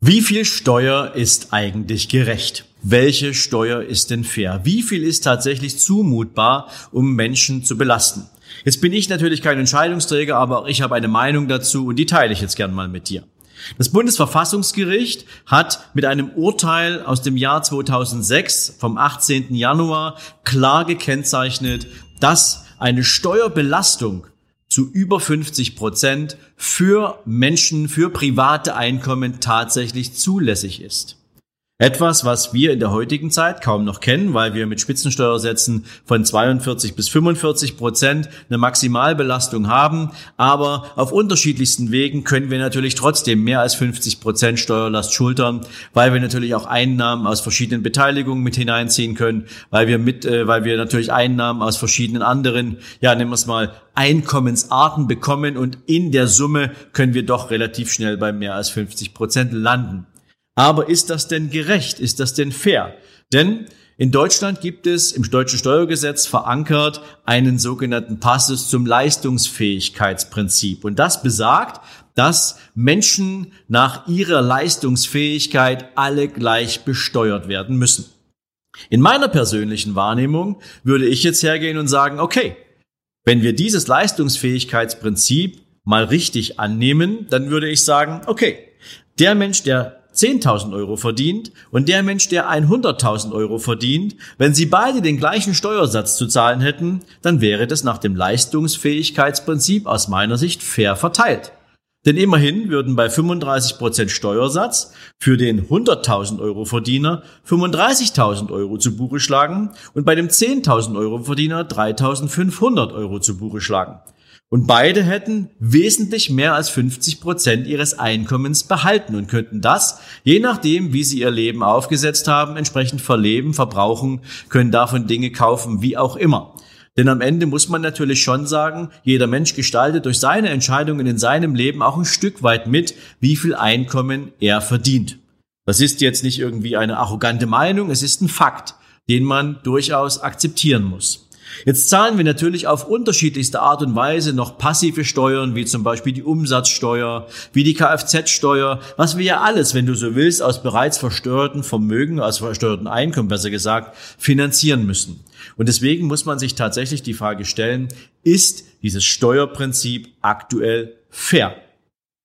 Wie viel Steuer ist eigentlich gerecht? Welche Steuer ist denn fair? Wie viel ist tatsächlich zumutbar, um Menschen zu belasten? Jetzt bin ich natürlich kein Entscheidungsträger, aber ich habe eine Meinung dazu und die teile ich jetzt gern mal mit dir. Das Bundesverfassungsgericht hat mit einem Urteil aus dem Jahr 2006 vom 18. Januar klar gekennzeichnet, dass eine Steuerbelastung zu über 50 Prozent für Menschen, für private Einkommen tatsächlich zulässig ist. Etwas, was wir in der heutigen Zeit kaum noch kennen, weil wir mit Spitzensteuersätzen von 42 bis 45 Prozent eine Maximalbelastung haben. Aber auf unterschiedlichsten Wegen können wir natürlich trotzdem mehr als 50 Prozent Steuerlast schultern, weil wir natürlich auch Einnahmen aus verschiedenen Beteiligungen mit hineinziehen können, weil wir mit, äh, weil wir natürlich Einnahmen aus verschiedenen anderen, ja, nehmen wir es mal, Einkommensarten bekommen und in der Summe können wir doch relativ schnell bei mehr als 50 Prozent landen. Aber ist das denn gerecht? Ist das denn fair? Denn in Deutschland gibt es im deutschen Steuergesetz verankert einen sogenannten Passus zum Leistungsfähigkeitsprinzip. Und das besagt, dass Menschen nach ihrer Leistungsfähigkeit alle gleich besteuert werden müssen. In meiner persönlichen Wahrnehmung würde ich jetzt hergehen und sagen, okay, wenn wir dieses Leistungsfähigkeitsprinzip mal richtig annehmen, dann würde ich sagen, okay, der Mensch, der 10.000 Euro verdient und der Mensch, der 100.000 Euro verdient, wenn sie beide den gleichen Steuersatz zu zahlen hätten, dann wäre das nach dem Leistungsfähigkeitsprinzip aus meiner Sicht fair verteilt. Denn immerhin würden bei 35% Steuersatz für den 100.000 Euro Verdiener 35.000 Euro zu Buche schlagen und bei dem 10.000 Euro Verdiener 3.500 Euro zu Buche schlagen. Und beide hätten wesentlich mehr als 50 Prozent ihres Einkommens behalten und könnten das, je nachdem, wie sie ihr Leben aufgesetzt haben, entsprechend verleben, verbrauchen, können davon Dinge kaufen, wie auch immer. Denn am Ende muss man natürlich schon sagen, jeder Mensch gestaltet durch seine Entscheidungen in seinem Leben auch ein Stück weit mit, wie viel Einkommen er verdient. Das ist jetzt nicht irgendwie eine arrogante Meinung, es ist ein Fakt, den man durchaus akzeptieren muss. Jetzt zahlen wir natürlich auf unterschiedlichste Art und Weise noch passive Steuern, wie zum Beispiel die Umsatzsteuer, wie die Kfz-Steuer, was wir ja alles, wenn du so willst, aus bereits versteuerten Vermögen, aus versteuerten Einkommen besser gesagt, finanzieren müssen. Und deswegen muss man sich tatsächlich die Frage stellen, ist dieses Steuerprinzip aktuell fair?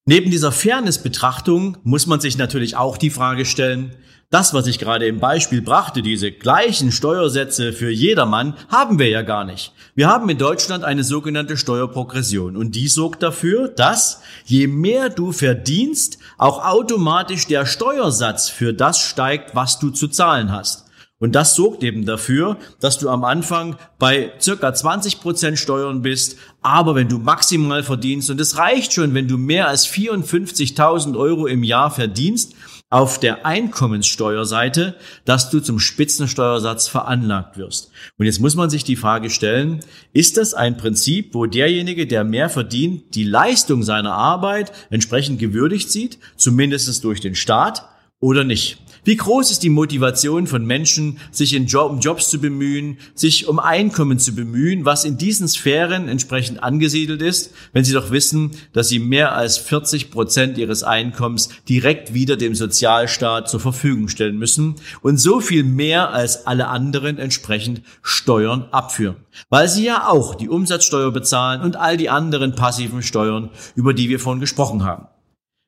Neben dieser Fairness-Betrachtung muss man sich natürlich auch die Frage stellen, das, was ich gerade im Beispiel brachte, diese gleichen Steuersätze für jedermann, haben wir ja gar nicht. Wir haben in Deutschland eine sogenannte Steuerprogression und die sorgt dafür, dass je mehr du verdienst, auch automatisch der Steuersatz für das steigt, was du zu zahlen hast. Und das sorgt eben dafür, dass du am Anfang bei circa 20 Prozent Steuern bist, aber wenn du maximal verdienst, und es reicht schon, wenn du mehr als 54.000 Euro im Jahr verdienst, auf der Einkommenssteuerseite, dass du zum Spitzensteuersatz veranlagt wirst. Und jetzt muss man sich die Frage stellen, ist das ein Prinzip, wo derjenige, der mehr verdient, die Leistung seiner Arbeit entsprechend gewürdigt sieht, zumindest durch den Staat, oder nicht? Wie groß ist die Motivation von Menschen, sich in Job, um Jobs zu bemühen, sich um Einkommen zu bemühen, was in diesen Sphären entsprechend angesiedelt ist, wenn sie doch wissen, dass sie mehr als 40 Prozent ihres Einkommens direkt wieder dem Sozialstaat zur Verfügung stellen müssen und so viel mehr als alle anderen entsprechend Steuern abführen. Weil sie ja auch die Umsatzsteuer bezahlen und all die anderen passiven Steuern, über die wir vorhin gesprochen haben.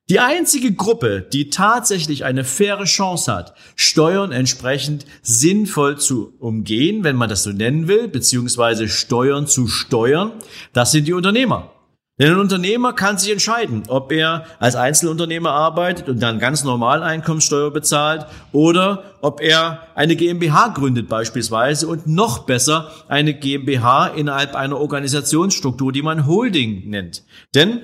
Die einzige Gruppe, die tatsächlich eine faire Chance hat, Steuern entsprechend sinnvoll zu umgehen, wenn man das so nennen will, beziehungsweise Steuern zu steuern, das sind die Unternehmer. Denn ein Unternehmer kann sich entscheiden, ob er als Einzelunternehmer arbeitet und dann ganz normal Einkommenssteuer bezahlt oder ob er eine GmbH gründet beispielsweise und noch besser eine GmbH innerhalb einer Organisationsstruktur, die man Holding nennt. Denn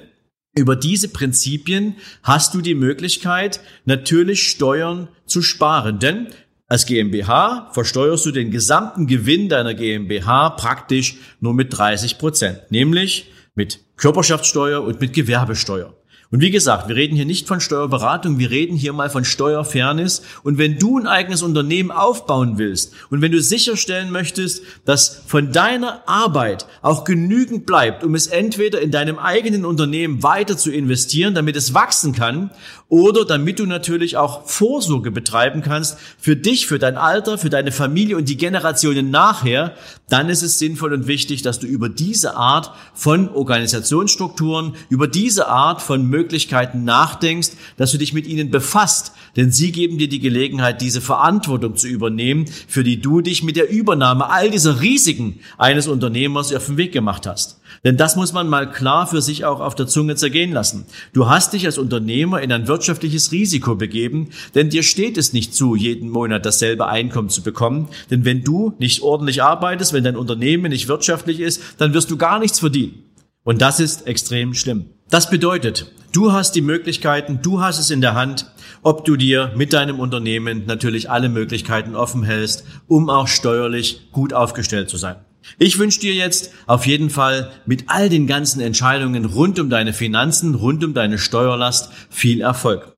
über diese Prinzipien hast du die Möglichkeit, natürlich Steuern zu sparen. Denn als GmbH versteuerst du den gesamten Gewinn deiner GmbH praktisch nur mit 30 Prozent, nämlich mit Körperschaftssteuer und mit Gewerbesteuer. Und wie gesagt, wir reden hier nicht von Steuerberatung, wir reden hier mal von Steuerfairness. Und wenn du ein eigenes Unternehmen aufbauen willst und wenn du sicherstellen möchtest, dass von deiner Arbeit auch genügend bleibt, um es entweder in deinem eigenen Unternehmen weiter zu investieren, damit es wachsen kann, oder damit du natürlich auch Vorsorge betreiben kannst für dich, für dein Alter, für deine Familie und die Generationen nachher, dann ist es sinnvoll und wichtig, dass du über diese Art von Organisationsstrukturen, über diese Art von Möglichkeiten nachdenkst, dass du dich mit ihnen befasst, denn sie geben dir die Gelegenheit, diese Verantwortung zu übernehmen, für die du dich mit der Übernahme all dieser Risiken eines Unternehmers auf den Weg gemacht hast. Denn das muss man mal klar für sich auch auf der Zunge zergehen lassen. Du hast dich als Unternehmer in ein wirtschaftliches Risiko begeben, denn dir steht es nicht zu, jeden Monat dasselbe Einkommen zu bekommen. Denn wenn du nicht ordentlich arbeitest, wenn dein Unternehmen nicht wirtschaftlich ist, dann wirst du gar nichts verdienen. Und das ist extrem schlimm. Das bedeutet, du hast die Möglichkeiten, du hast es in der Hand, ob du dir mit deinem Unternehmen natürlich alle Möglichkeiten offen hältst, um auch steuerlich gut aufgestellt zu sein. Ich wünsche dir jetzt auf jeden Fall mit all den ganzen Entscheidungen rund um deine Finanzen, rund um deine Steuerlast viel Erfolg.